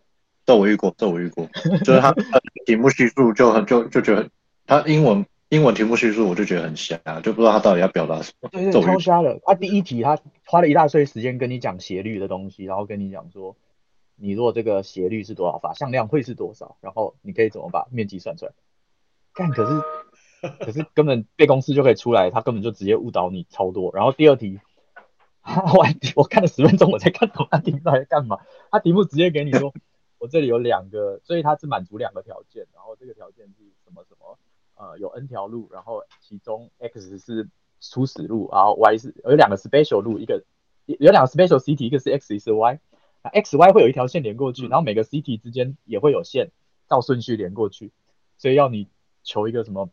这我遇过，这我遇过，就是他 [laughs] 题目叙述就很就就觉得他英文英文题目叙述我就觉得很瞎，就不知道他到底要表达什么。对对，超瞎的。他第一题他花了一大堆时间跟你讲斜率的东西，然后跟你讲说，你如果这个斜率是多少，法向量会是多少，然后你可以怎么把面积算出来。但可是可是根本背公式就可以出来，他根本就直接误导你超多。然后第二题，[laughs] 我我看了十分钟我才看懂他题目在干嘛，他题目直接给你说。我这里有两个，所以它是满足两个条件，然后这个条件是什么什么？呃，有 n 条路，然后其中 x 是初始路，然后 y 是有两个 special 路，一个有两个 special c 题，一个是 x，一个是 y。那 x y 会有一条线连过去，然后每个 c 题之间也会有线照顺序连过去，所以要你求一个什么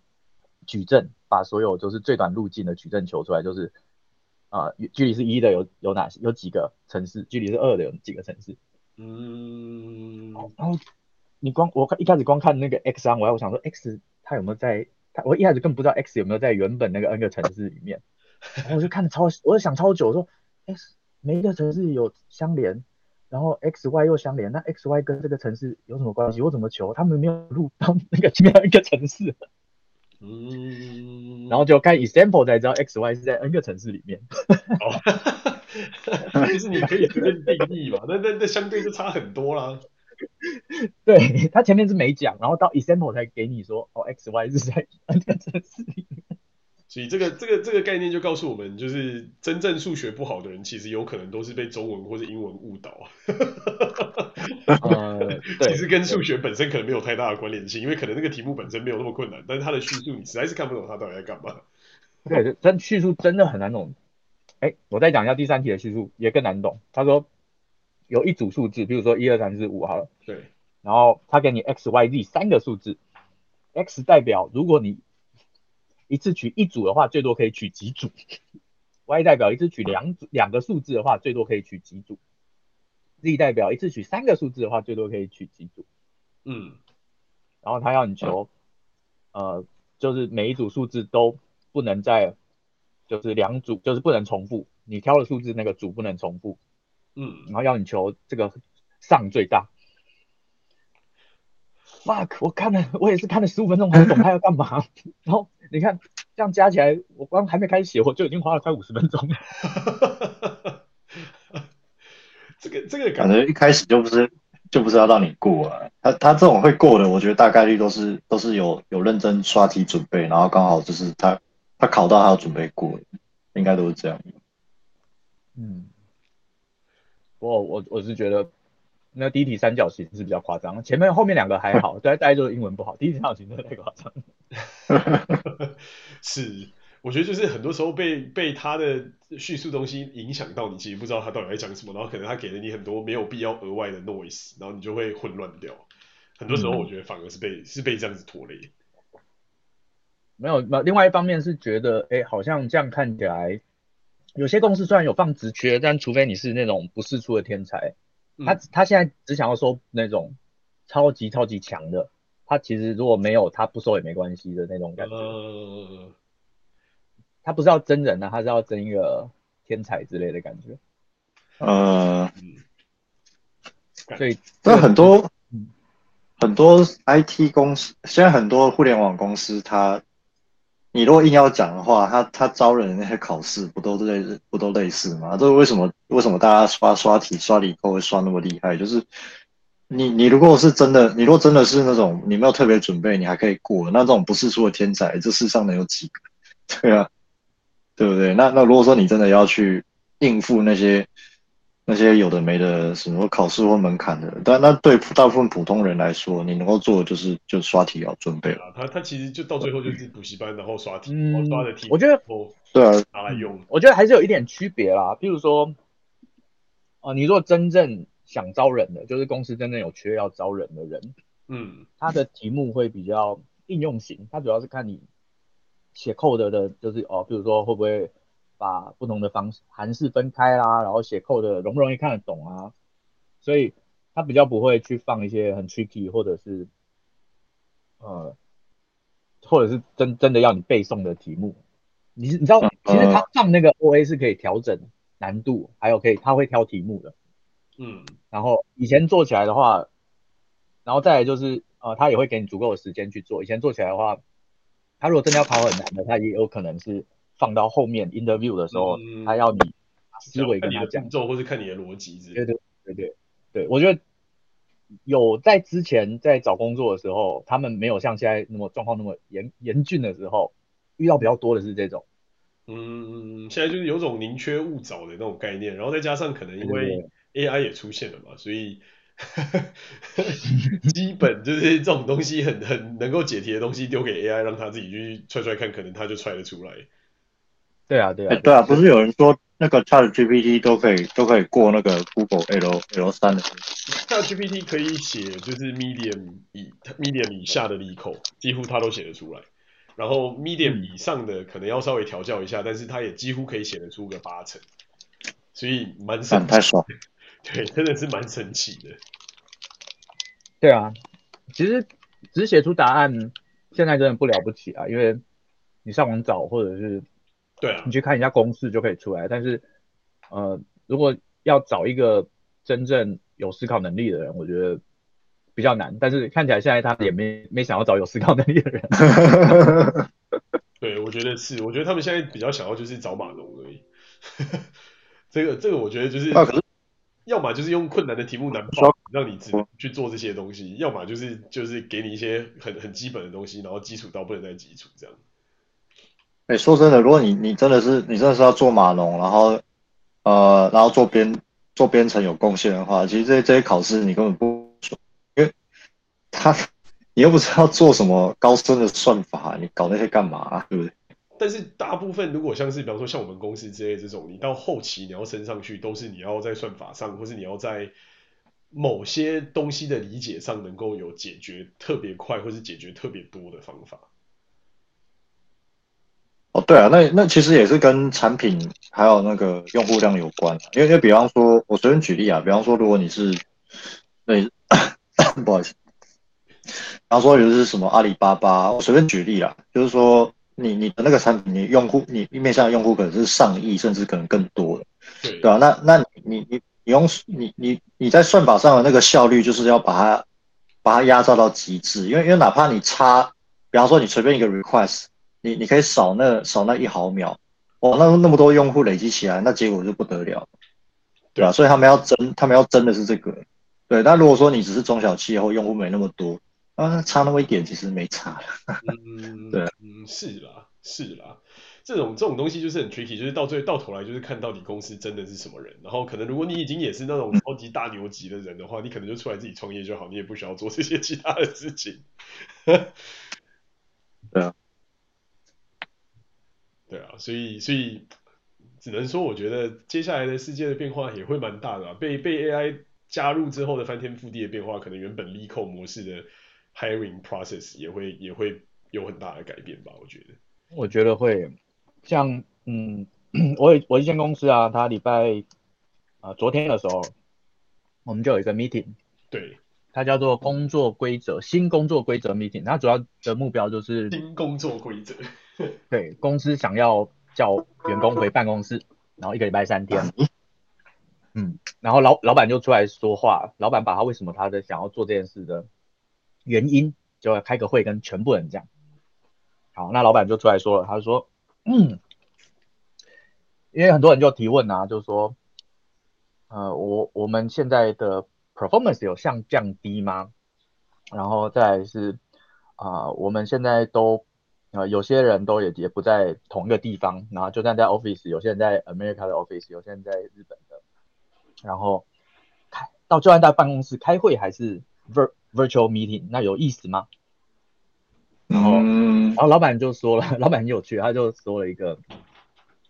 矩阵，把所有就是最短路径的矩阵求出来，就是啊、呃，距离是一的有有哪些？有几个城市？距离是二的有几个城市？嗯，然后你光我一开始光看那个 x 三，我我想说 x 它有没有在，它我一开始更不知道 x 有没有在原本那个 n 个城市里面，然后我就看了超，我就想超久，我说 x 每一个城市有相连，然后 x y 又相连，那 x y 跟这个城市有什么关系？我怎么求？他们没有录到 [laughs] 那个前面一个城市。嗯，然后就看 example 才知道 x y 是在 n 个城市里面。哦 [laughs] 就是你可以随便定义嘛，那那那相对就差很多啦。对，他前面是没讲，然后到 example 才给你说，哦，x y 是在 n 个城市里面。所以这个这个这个概念就告诉我们，就是真正数学不好的人，其实有可能都是被中文或者英文误导。[laughs] 呃，对，[laughs] 其实跟数学本身可能没有太大的关联性，因为可能那个题目本身没有那么困难，但是它的叙述你实在是看不懂它到底在干嘛。[laughs] 对，真叙述真的很难懂。哎，我再讲一下第三题的叙述也更难懂。他说有一组数字，比如说一二三四五好了，对，然后他给你 x y z 三个数字，x 代表如果你一次取一组的话，最多可以取几组；Y 代表一次取两组两个数字的话，最多可以取几组；Z 代表一次取三个数字的话，最多可以取几组。嗯，然后他要你求，呃，就是每一组数字都不能在，就是两组，就是不能重复。你挑的数字那个组不能重复。嗯，然后要你求这个上最大。fuck，我看了，我也是看了十五分钟，才懂他要干嘛。[laughs] 然后你看这样加起来，我光还没开始写，我就已经花了快五十分钟了。[laughs] 这个这个感觉一开始就不是就不是要让你过啊。他他这种会过的，我觉得大概率都是都是有有认真刷题准备，然后刚好就是他他考到他要准备过，应该都是这样。嗯，我我我是觉得。那第一题三角形是比较夸张，前面后面两个还好，对，[laughs] 大家就是英文不好。第一题三角形真的太夸张。[laughs] 是，我觉得就是很多时候被被他的叙述东西影响到，你其实不知道他到底在讲什么，然后可能他给了你很多没有必要额外的 noise，然后你就会混乱掉。很多时候我觉得反而是被、嗯、是被这样子拖累。没有，那另外一方面是觉得，哎，好像这样看起来，有些公司虽然有放职缺，但除非你是那种不世出的天才。他他现在只想要收那种超级超级强的，他其实如果没有他不收也没关系的那种感觉。呃，他不是要真人啊，他是要真一个天才之类的感觉。呃，所以但很多、嗯、很多 IT 公司，现在很多互联网公司，他你如果硬要讲的话，他他招人的那些考试不都类似不都类似吗？这是为什么？为什么大家刷刷题刷理科会刷那么厉害？就是。你你如果是真的，你如果真的是那种你没有特别准备，你还可以过，那这种不世出的天才，这世上能有几个？对啊，对不对？那那如果说你真的要去应付那些那些有的没的什么考试或门槛的，但那对大部分普通人来说，你能够做的就是就刷题要准备了。他他其实就到最后就是补习班，然后刷题，然后刷的题，我觉得对啊，拿来用。我觉得还是有一点区别啦，比如说，哦，你如果真正。想招人的，就是公司真正有缺要招人的人，嗯，他的题目会比较应用型，他主要是看你写 code 的，就是哦，比如说会不会把不同的方式函式分开啦，然后写 code 的容不容易看得懂啊，所以他比较不会去放一些很 tricky 或者是呃，或者是真真的要你背诵的题目，你你知道，其实他放那个 OA 是可以调整难度，还有可以他会挑题目的。嗯，然后以前做起来的话，然后再来就是呃，他也会给你足够的时间去做。以前做起来的话，他如果真的要考很难的，他也有可能是放到后面 interview 的时候，嗯、他要你思维跟他讲，做或是看你的逻辑之类的。对对对对对，我觉得有在之前在找工作的时候，他们没有像现在那么状况那么严严峻的时候，遇到比较多的是这种。嗯，现在就是有种宁缺毋找的那种概念，然后再加上可能因为。AI 也出现了嘛，所以基本就是这种东西很很能够解题的东西丢给 AI，让他自己去踹踹看，可能他就踹得出来。对啊，对啊，欸、对啊，不是有人说那个 ChatGPT 都可以都可以过那个 Google L L 三的？ChatGPT 可以写就是 Medium 以 Medium 以下的 LeetCode，几乎他都写得出来。然后 Medium 以上的可能要稍微调教一下，嗯、但是他也几乎可以写得出个八成。所以蛮神奇。太爽。[laughs] 对，真的是蛮神奇的。对啊，其实只写出答案，现在真的不了不起啊，因为你上网找或者是，对啊，你去看一下公式就可以出来。但是，呃，如果要找一个真正有思考能力的人，我觉得比较难。但是看起来现在他也没没想要找有思考能力的人。[laughs] 对，我觉得是，我觉得他们现在比较想要就是找马龙而已。这 [laughs] 个这个，我觉得就是。啊要么就是用困难的题目难爆，让你只能去做这些东西；要么就是就是给你一些很很基本的东西，然后基础到不能再基础这样。哎、说真的，如果你你真的是你真的是要做码农，然后呃，然后做编做编程有贡献的话，其实这些这些考试你根本不，因为他你又不知道做什么高深的算法，你搞那些干嘛、啊？对不对？但是大部分如果像是比方说像我们公司之类这种，你到后期你要升上去，都是你要在算法上，或是你要在某些东西的理解上能够有解决特别快，或是解决特别多的方法。哦，对啊，那那其实也是跟产品还有那个用户量有关。因为因为比方说，我随便举例啊，比方说如果你是那，[coughs] 不好意思，比方说有的是什么阿里巴巴，我随便举例啊，就是说。你你的那个产品，你用户你面向的用户可能是上亿，甚至可能更多的，对对吧？那那你你你用你你你在算法上的那个效率，就是要把它把它压榨到极致，因为因为哪怕你差，比方说你随便一个 request，你你可以少那少那一毫秒，哦，那那么多用户累积起来，那结果就不得了，对啊？所以他们要争，他们要争的是这个，对。但如果说你只是中小企业或用户没那么多。啊，差那么一点其实没差嗯，[laughs] 对，嗯，是啦，是啦，这种这种东西就是很 tricky，就是到最到头来就是看到底公司真的是什么人。然后可能如果你已经也是那种超级大牛级的人的话，嗯、你可能就出来自己创业就好，你也不需要做这些其他的事情。[laughs] 对啊，对啊，所以所以只能说，我觉得接下来的世界的变化也会蛮大的啊。被被 AI 加入之后的翻天覆地的变化，可能原本 LeetCode 模式的。Hiring process 也会也会有很大的改变吧？我觉得，我觉得会，像嗯，我我一间公司啊，他礼拜啊、呃、昨天的时候，我们就有一个 meeting，对，它叫做工作规则新工作规则 meeting，它主要的目标就是新工作规则。对，公司想要叫员工回办公室，然后一个礼拜三天。嗯，然后老老板就出来说话，老板把他为什么他的想要做这件事的原因，就要开个会跟全部人讲。好，那老板就出来说了，他说，嗯，因为很多人就提问啊，就是说，呃，我我们现在的 performance 有像降低吗？然后再来是，啊、呃，我们现在都，呃，有些人都也也不在同一个地方，然后就算在 office，有些人在 America 的 office，有些人在日本的。然后开到就算在办公室开会还是 vir virtual meeting，那有意思吗？然后，嗯、然后老板就说了，[laughs] 老板很有趣，他就说了一个，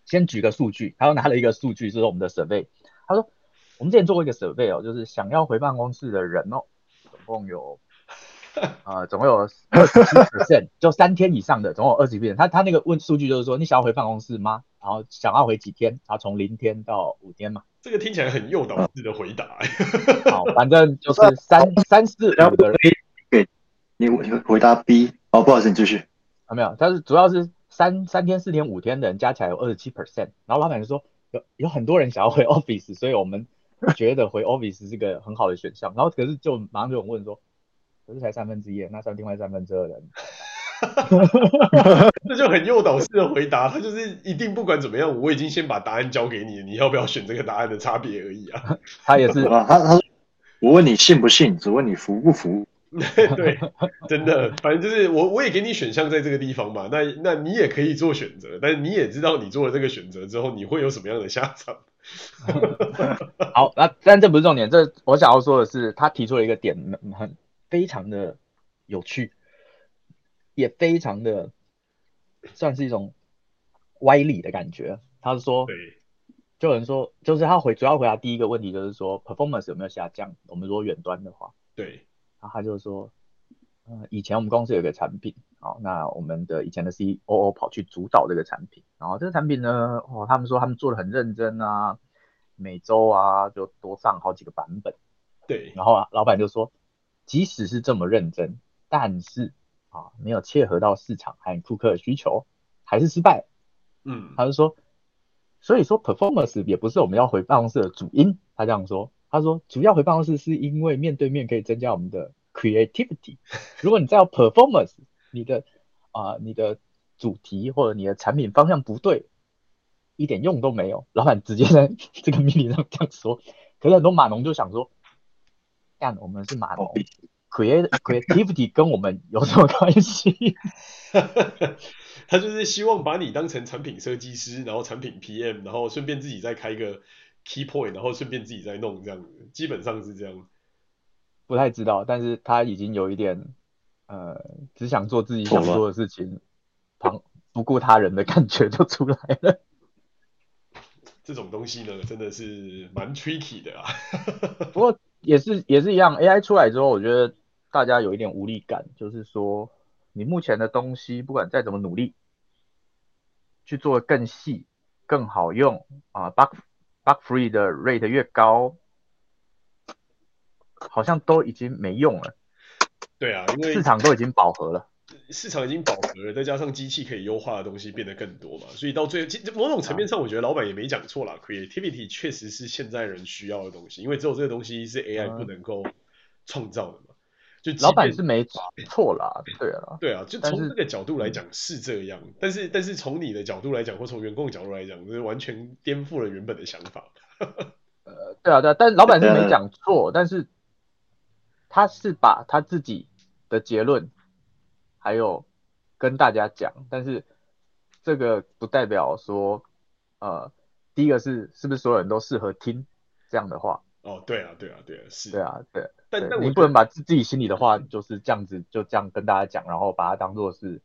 先举个数据，他又拿了一个数据，就是我们的 survey，他说我们之前做过一个 survey 哦，就是想要回办公室的人哦，总共有。[laughs] 啊、呃，总共有二十七 percent，就三天以上的，总共有二十七 percent。他他那个问数据就是说，你想要回办公室吗？然后想要回几天？他从零天到五天嘛。这个听起来很诱导式的回答。好，反正就是三 [laughs] 三四五个人。给你回答 B。哦，不好意思，你继续。啊，没有，但是主要是三三天、四天、五天的人加起来有二十七 percent。然后老板就说，有有很多人想要回 [laughs] office，所以我们觉得回 office 是个很好的选项。然后可是就马上就有人问说。可是才三分之一，那算另外三分之二人，[laughs] 这就很诱导式的回答，他就是一定不管怎么样，我已经先把答案交给你，你要不要选这个答案的差别而已啊。[laughs] 他也是啊，他他说我问你信不信，只问你服不服。[laughs] 对，真的，反正就是我我也给你选项在这个地方嘛，那那你也可以做选择，但是你也知道你做了这个选择之后，你会有什么样的下场。[laughs] 好，那但这不是重点，这我想要说的是，他提出了一个点很。非常的有趣，也非常的算是一种歪理的感觉。他是说，就有人说，就是他回主要回答第一个问题，就是说 performance 有没有下降？我们说远端的话，对，然后他就说，嗯，以前我们公司有个产品，好，那我们的以前的 COO 跑去主导这个产品，然后这个产品呢，哦，他们说他们做的很认真啊，每周啊就多上好几个版本，对，然后啊，老板就说。即使是这么认真，但是啊，没有切合到市场和顾客的需求，还是失败。嗯，他就说，所以说 performance 也不是我们要回办公室的主因。他这样说，他说主要回办公室是因为面对面可以增加我们的 creativity。如果你再要 performance，你的啊，你的主题或者你的产品方向不对，一点用都没有。老板直接在这个命令上这样说，可是很多码农就想说。我们是码农，create creativity 跟我们有什么关系？[laughs] 他就是希望把你当成产品设计师，然后产品 PM，然后顺便自己再开一个 key point，然后顺便自己再弄这样子，基本上是这样。不太知道，但是他已经有一点呃，只想做自己想做的事情，旁不顾他人的感觉就出来了。[laughs] 这种东西呢，真的是蛮 tricky 的啊。[laughs] 不过。也是也是一样，AI 出来之后，我觉得大家有一点无力感，就是说你目前的东西，不管再怎么努力，去做更细、更好用啊，bug bug free 的 rate 越高，好像都已经没用了。对啊，因为市场都已经饱和了。市场已经饱和了，再加上机器可以优化的东西变得更多嘛，所以到最后，某种层面上，我觉得老板也没讲错啦。Creativity 确实是现在人需要的东西，因为只有这个东西是 AI 不能够创造的嘛。就老板是没错啦，对啊，对啊，就从这个角度来讲是这样，但是但是从你的角度来讲，或从员工的角度来讲，就是完全颠覆了原本的想法。[laughs] 呃，对啊，对啊，但老板是没讲错，但是他是把他自己的结论。还有跟大家讲，但是这个不代表说，呃，第一个是是不是所有人都适合听这样的话？哦，对啊，对啊，对啊，是。对啊，对。但但你不能把自自己心里的话就是这样子就这样跟大家讲，然后把它当做是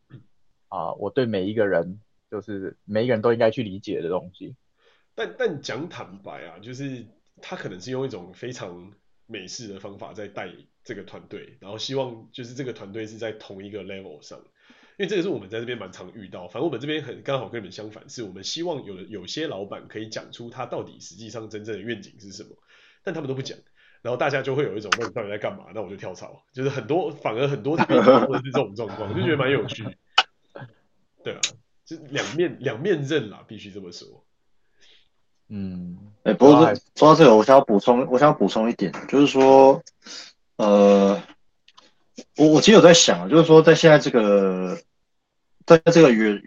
啊、呃，我对每一个人就是每一个人都应该去理解的东西。但但讲坦白啊，就是他可能是用一种非常美式的方法在带这个团队，然后希望就是这个团队是在同一个 level 上，因为这个是我们在这边蛮常遇到。反正我们这边很刚好跟你们相反，是我们希望有有些老板可以讲出他到底实际上真正的愿景是什么，但他们都不讲。然后大家就会有一种那你到底在干嘛？那我就跳槽，就是很多反而很多这边或者是这种状况，就觉得蛮有趣。对啊，就两面两面刃啦，必须这么说。嗯，哎、欸，不过说到这个，我想要补充，我想要补充一点，就是说，呃，我我其实有在想，就是说，在现在这个，在这个远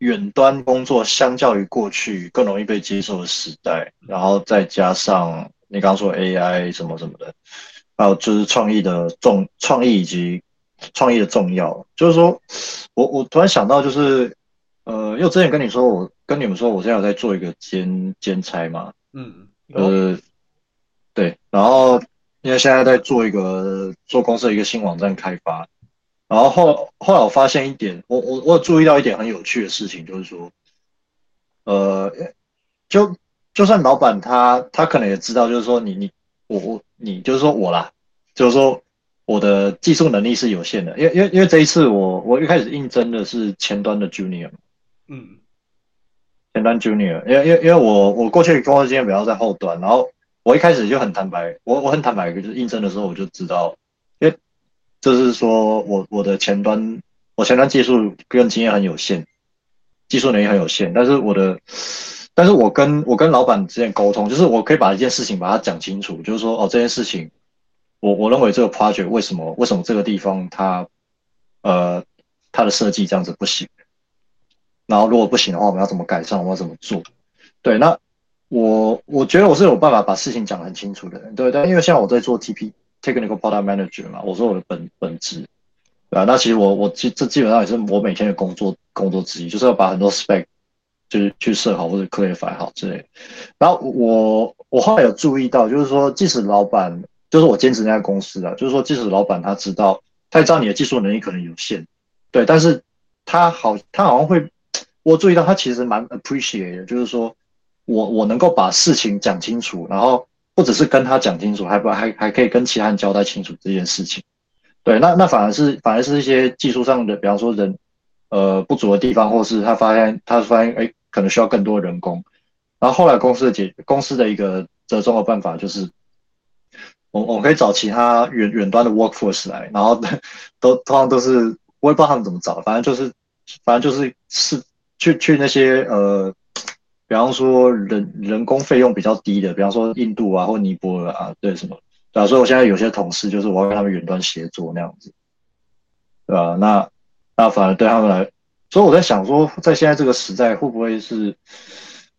远端工作，相较于过去更容易被接受的时代，然后再加上你刚刚说 AI 什么什么的，还有就是创意的重创意以及。创意的重要，就是说，我我突然想到，就是，呃，因为我之前跟你说，我跟你们说，我现在有在做一个兼兼差嘛，嗯，呃，对，然后因为现在在做一个做公司的一个新网站开发，然后后后来我发现一点，我我我有注意到一点很有趣的事情，就是说，呃，就就算老板他他可能也知道，就是说你你我我你就是说我啦，就是说。我的技术能力是有限的，因为因为因为这一次我我一开始应征的是前端的 junior，嗯，前端 junior，因为因为因为我我过去工作经验比较在后端，然后我一开始就很坦白，我我很坦白，就是应征的时候我就知道，因为就是说我我的前端我前端技术跟经验很有限，技术能力很有限，但是我的，但是我跟我跟老板之间沟通，就是我可以把一件事情把它讲清楚，就是说哦这件事情。我我认为这个 project 为什么为什么这个地方它呃它的设计这样子不行？然后如果不行的话，我们要怎么改善？我们要怎么做？对，那我我觉得我是有办法把事情讲很清楚的人，对，但因为像我在做 TP Technical Product Manager 嘛，我说我的本本职，啊，那其实我我基这基本上也是我每天的工作工作之一，就是要把很多 spec 就是去设好或者 clarify 好之类。然后我我后来有注意到，就是说即使老板。就是我兼职那家公司啊，就是说，即使老板他知道，他也知道你的技术能力可能有限，对，但是他好，他好像会，我注意到他其实蛮 appreciate 的，就是说我我能够把事情讲清楚，然后不只是跟他讲清楚，还不还还可以跟其他人交代清楚这件事情，对，那那反而是反而是一些技术上的，比方说人呃不足的地方，或是他发现他发现哎可能需要更多人工，然后后来公司的解公司的一个折中的办法就是。我我可以找其他远远端的 workforce 来，然后 [laughs] 都通常都是我也不知道他们怎么找，反正就是反正就是是去去那些呃，比方说人人工费用比较低的，比方说印度啊或尼泊尔啊，对什么，对啊，所以我现在有些同事就是我要跟他们远端协作那样子，对吧？那那反而对他们来，所以我在想说，在现在这个时代会不会是，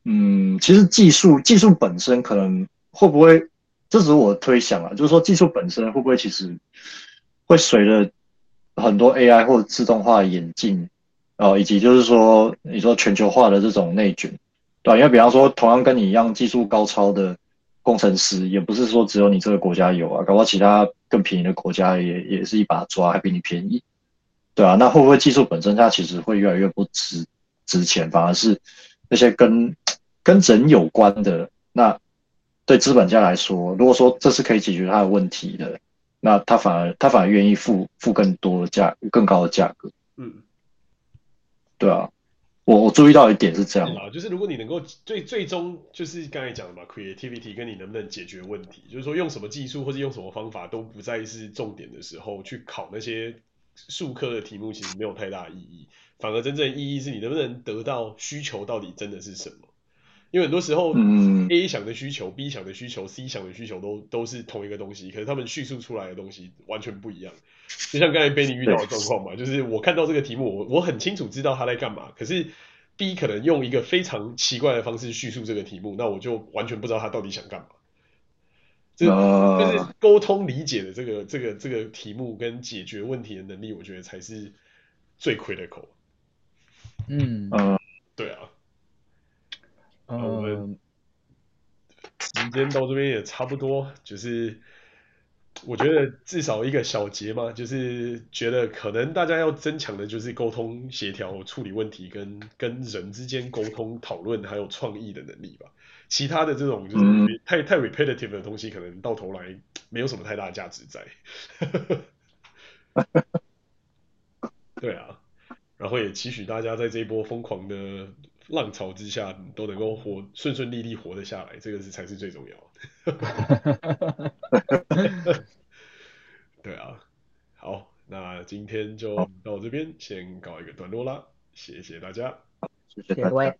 嗯，其实技术技术本身可能会不会？这只是我推想啊，就是说技术本身会不会其实会随着很多 AI 或者自动化演进，呃，以及就是说你说全球化的这种内卷，对吧？因为比方说同样跟你一样技术高超的工程师，也不是说只有你这个国家有啊，搞不好其他更便宜的国家也也是一把抓，还比你便宜，对啊，那会不会技术本身它其实会越来越不值值钱，反而是那些跟 [tsk] 跟人有关的那？对资本家来说，如果说这是可以解决他的问题的，那他反而他反而愿意付付更多的价更高的价格。嗯，对啊，我我注意到一点是这样啊，就是如果你能够最最终就是刚才讲的嘛，creativity 跟你能不能解决问题，就是说用什么技术或者用什么方法都不再是重点的时候，去考那些术科的题目其实没有太大意义，反而真正意义是你能不能得到需求到底真的是什么。因为很多时候，A 想的需求、嗯、B 想的需求、C 想的需求都都是同一个东西，可是他们叙述出来的东西完全不一样。就像刚才 Benny 遇到的状况嘛，就是我看到这个题目，我我很清楚知道他在干嘛，可是 B 可能用一个非常奇怪的方式叙述这个题目，那我就完全不知道他到底想干嘛。这就是沟通理解的这个这个这个题目跟解决问题的能力，我觉得才是最 critical。嗯嗯，对啊。嗯，我们时间到这边也差不多，就是我觉得至少一个小结嘛，就是觉得可能大家要增强的就是沟通协调、处理问题跟跟人之间沟通讨论还有创意的能力吧。其他的这种就是太太 repetitive 的东西，可能到头来没有什么太大价值在。[laughs] 对啊，然后也期许大家在这一波疯狂的。浪潮之下都能够活顺顺利利活得下来，这个是才是最重要的。[laughs] 对啊，好，那今天就到这边先告一个段落啦，谢谢大家，谢谢各位。